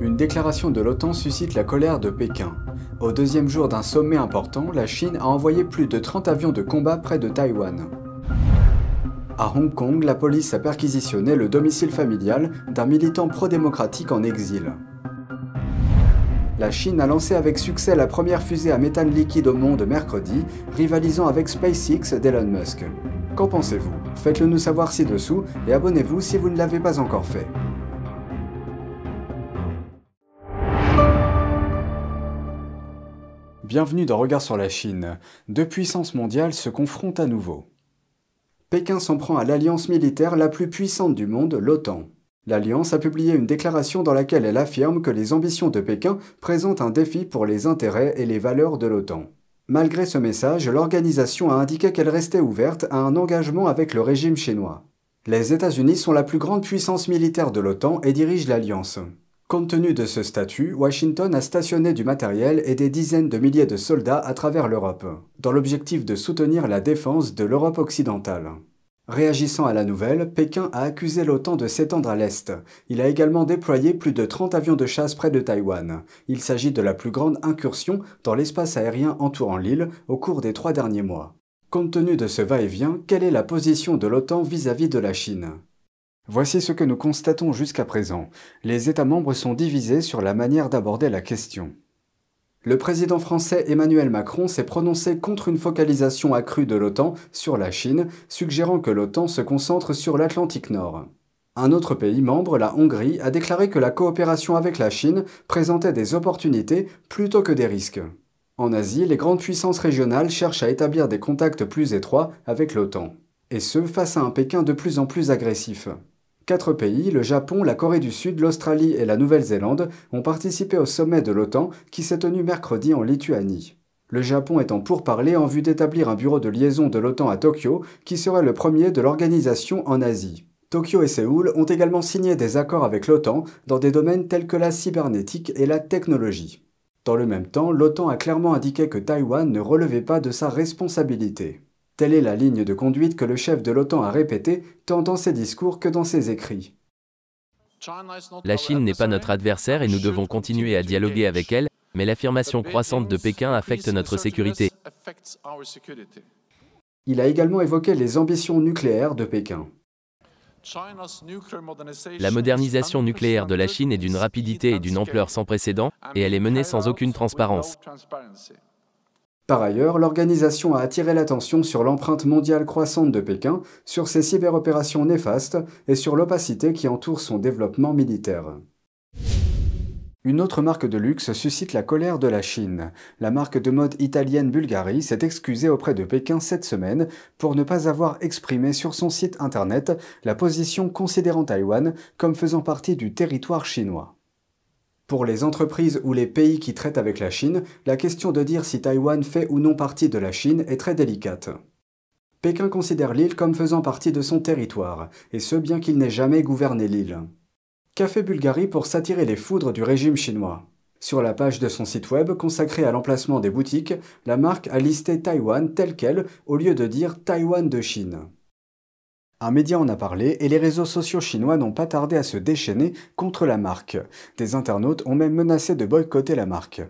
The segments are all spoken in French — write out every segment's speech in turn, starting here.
Une déclaration de l'OTAN suscite la colère de Pékin. Au deuxième jour d'un sommet important, la Chine a envoyé plus de 30 avions de combat près de Taïwan. À Hong Kong, la police a perquisitionné le domicile familial d'un militant pro-démocratique en exil. La Chine a lancé avec succès la première fusée à méthane liquide au monde mercredi, rivalisant avec SpaceX d'Elon Musk. Qu'en pensez-vous? Faites-le nous savoir ci-dessous et abonnez-vous si vous ne l'avez pas encore fait. Bienvenue dans Regard sur la Chine. Deux puissances mondiales se confrontent à nouveau. Pékin s'en prend à l'alliance militaire la plus puissante du monde, l'OTAN. L'alliance a publié une déclaration dans laquelle elle affirme que les ambitions de Pékin présentent un défi pour les intérêts et les valeurs de l'OTAN. Malgré ce message, l'organisation a indiqué qu'elle restait ouverte à un engagement avec le régime chinois. Les États-Unis sont la plus grande puissance militaire de l'OTAN et dirigent l'alliance. Compte tenu de ce statut, Washington a stationné du matériel et des dizaines de milliers de soldats à travers l'Europe, dans l'objectif de soutenir la défense de l'Europe occidentale. Réagissant à la nouvelle, Pékin a accusé l'OTAN de s'étendre à l'Est. Il a également déployé plus de 30 avions de chasse près de Taïwan. Il s'agit de la plus grande incursion dans l'espace aérien entourant l'île au cours des trois derniers mois. Compte tenu de ce va-et-vient, quelle est la position de l'OTAN vis-à-vis de la Chine? Voici ce que nous constatons jusqu'à présent. Les États membres sont divisés sur la manière d'aborder la question. Le président français Emmanuel Macron s'est prononcé contre une focalisation accrue de l'OTAN sur la Chine, suggérant que l'OTAN se concentre sur l'Atlantique Nord. Un autre pays membre, la Hongrie, a déclaré que la coopération avec la Chine présentait des opportunités plutôt que des risques. En Asie, les grandes puissances régionales cherchent à établir des contacts plus étroits avec l'OTAN, et ce face à un Pékin de plus en plus agressif. Quatre pays, le Japon, la Corée du Sud, l'Australie et la Nouvelle-Zélande, ont participé au sommet de l'OTAN qui s'est tenu mercredi en Lituanie. Le Japon étant pourparlé en vue d'établir un bureau de liaison de l'OTAN à Tokyo, qui serait le premier de l'organisation en Asie. Tokyo et Séoul ont également signé des accords avec l'OTAN dans des domaines tels que la cybernétique et la technologie. Dans le même temps, l'OTAN a clairement indiqué que Taïwan ne relevait pas de sa responsabilité. Telle est la ligne de conduite que le chef de l'OTAN a répétée tant dans ses discours que dans ses écrits. La Chine n'est pas notre adversaire et nous devons continuer à dialoguer avec elle, mais l'affirmation croissante de Pékin affecte notre sécurité. Il a également évoqué les ambitions nucléaires de Pékin. La modernisation nucléaire de la Chine est d'une rapidité et d'une ampleur sans précédent, et elle est menée sans aucune transparence. Par ailleurs, l'organisation a attiré l'attention sur l'empreinte mondiale croissante de Pékin, sur ses cyberopérations néfastes et sur l'opacité qui entoure son développement militaire. Une autre marque de luxe suscite la colère de la Chine. La marque de mode italienne Bulgari s'est excusée auprès de Pékin cette semaine pour ne pas avoir exprimé sur son site internet la position considérant Taïwan comme faisant partie du territoire chinois. Pour les entreprises ou les pays qui traitent avec la Chine, la question de dire si Taïwan fait ou non partie de la Chine est très délicate. Pékin considère l'île comme faisant partie de son territoire, et ce bien qu'il n'ait jamais gouverné l'île. Qu'a fait Bulgarie pour s'attirer les foudres du régime chinois Sur la page de son site web consacré à l'emplacement des boutiques, la marque a listé Taïwan tel quel au lieu de dire Taïwan de Chine. Un média en a parlé et les réseaux sociaux chinois n'ont pas tardé à se déchaîner contre la marque. Des internautes ont même menacé de boycotter la marque.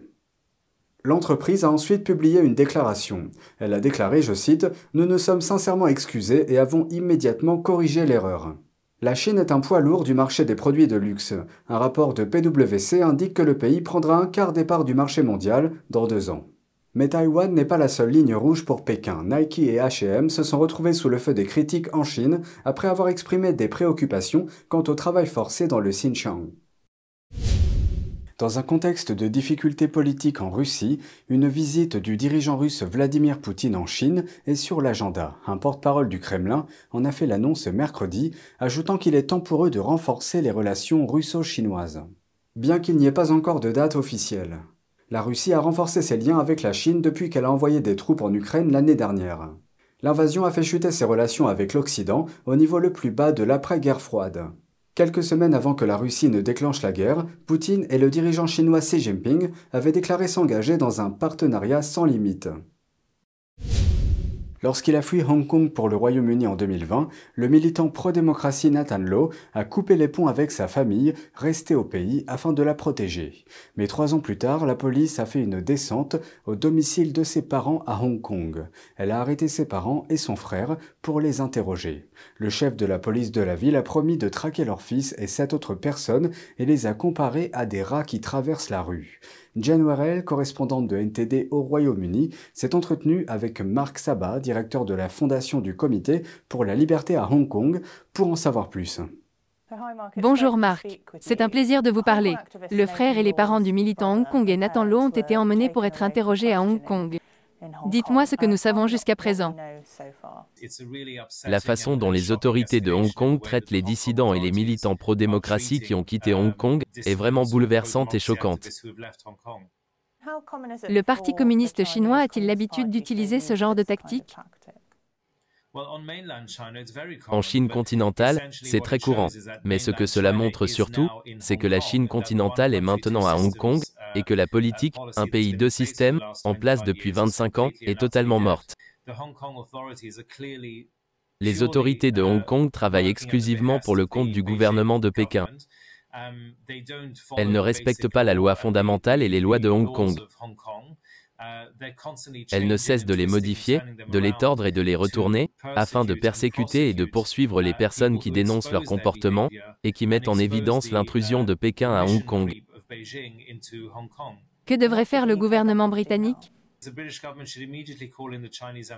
L'entreprise a ensuite publié une déclaration. Elle a déclaré, je cite, Nous nous sommes sincèrement excusés et avons immédiatement corrigé l'erreur. La Chine est un poids lourd du marché des produits de luxe. Un rapport de PwC indique que le pays prendra un quart des parts du marché mondial dans deux ans. Mais Taïwan n'est pas la seule ligne rouge pour Pékin. Nike et H&M se sont retrouvés sous le feu des critiques en Chine après avoir exprimé des préoccupations quant au travail forcé dans le Xinjiang. Dans un contexte de difficultés politiques en Russie, une visite du dirigeant russe Vladimir Poutine en Chine est sur l'agenda. Un porte-parole du Kremlin en a fait l'annonce mercredi, ajoutant qu'il est temps pour eux de renforcer les relations russo-chinoises. Bien qu'il n'y ait pas encore de date officielle la Russie a renforcé ses liens avec la Chine depuis qu'elle a envoyé des troupes en Ukraine l'année dernière. L'invasion a fait chuter ses relations avec l'Occident au niveau le plus bas de l'après-guerre froide. Quelques semaines avant que la Russie ne déclenche la guerre, Poutine et le dirigeant chinois Xi Jinping avaient déclaré s'engager dans un partenariat sans limite. Lorsqu'il a fui Hong Kong pour le Royaume-Uni en 2020, le militant pro-démocratie Nathan Law a coupé les ponts avec sa famille, restée au pays afin de la protéger. Mais trois ans plus tard, la police a fait une descente au domicile de ses parents à Hong Kong. Elle a arrêté ses parents et son frère pour les interroger. Le chef de la police de la ville a promis de traquer leur fils et sept autres personnes et les a comparés à des rats qui traversent la rue. Jen Warrell, correspondante de NTD au Royaume-Uni, s'est entretenue avec Mark Saba, directeur de la Fondation du Comité pour la liberté à Hong Kong, pour en savoir plus. Bonjour Marc, c'est un plaisir de vous parler. Le frère et les parents du militant Hong Kong et Nathan Lo ont été emmenés pour être interrogés à Hong Kong. Dites-moi ce que nous savons jusqu'à présent. La façon dont les autorités de Hong Kong traitent les dissidents et les militants pro-démocratie qui ont quitté Hong Kong est vraiment bouleversante et choquante. Le Parti communiste chinois a-t-il l'habitude d'utiliser ce genre de tactique en Chine continentale, c'est très courant. Mais ce que cela montre surtout, c'est que la Chine continentale est maintenant à Hong Kong et que la politique, un pays deux systèmes, en place depuis 25 ans, est totalement morte. Les autorités de Hong Kong travaillent exclusivement pour le compte du gouvernement de Pékin. Elles ne respectent pas la loi fondamentale et les lois de Hong Kong. Elles ne cessent de les modifier, de les tordre et de les retourner, afin de persécuter et de poursuivre les personnes qui dénoncent leur comportement et qui mettent en évidence l'intrusion de Pékin à Hong Kong. Que devrait faire le gouvernement britannique?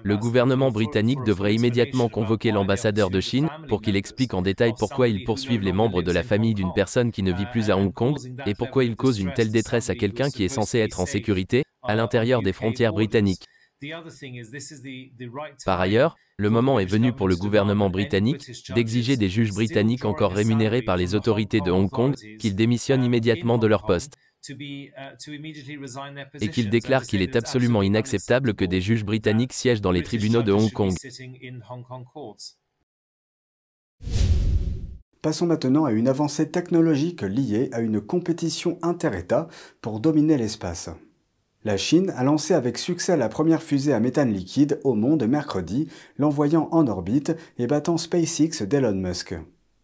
Le gouvernement britannique devrait immédiatement convoquer l'ambassadeur de Chine pour qu'il explique en détail pourquoi ils poursuivent les membres de la famille d'une personne qui ne vit plus à Hong Kong et pourquoi ils causent une telle détresse à quelqu'un qui est censé être en sécurité à l'intérieur des frontières britanniques. Par ailleurs, le moment est venu pour le gouvernement britannique d'exiger des juges britanniques encore rémunérés par les autorités de Hong Kong qu'ils démissionnent immédiatement de leur poste et qu'ils déclarent qu'il est absolument inacceptable que des juges britanniques siègent dans les tribunaux de Hong Kong. Passons maintenant à une avancée technologique liée à une compétition inter-États pour dominer l'espace. La Chine a lancé avec succès la première fusée à méthane liquide au monde mercredi, l'envoyant en orbite et battant SpaceX d'Elon Musk.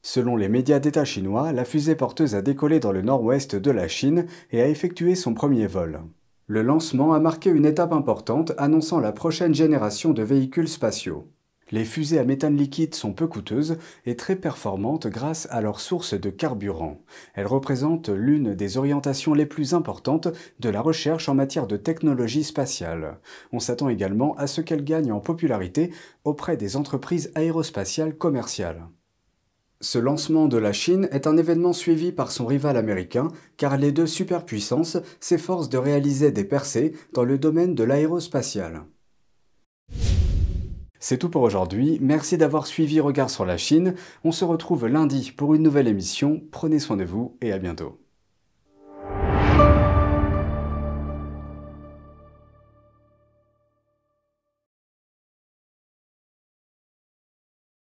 Selon les médias d'État chinois, la fusée porteuse a décollé dans le nord-ouest de la Chine et a effectué son premier vol. Le lancement a marqué une étape importante annonçant la prochaine génération de véhicules spatiaux. Les fusées à méthane liquide sont peu coûteuses et très performantes grâce à leur source de carburant. Elles représentent l'une des orientations les plus importantes de la recherche en matière de technologie spatiale. On s'attend également à ce qu'elles gagnent en popularité auprès des entreprises aérospatiales commerciales. Ce lancement de la Chine est un événement suivi par son rival américain, car les deux superpuissances s'efforcent de réaliser des percées dans le domaine de l'aérospatial. C'est tout pour aujourd'hui, merci d'avoir suivi Regard sur la Chine, on se retrouve lundi pour une nouvelle émission, prenez soin de vous et à bientôt.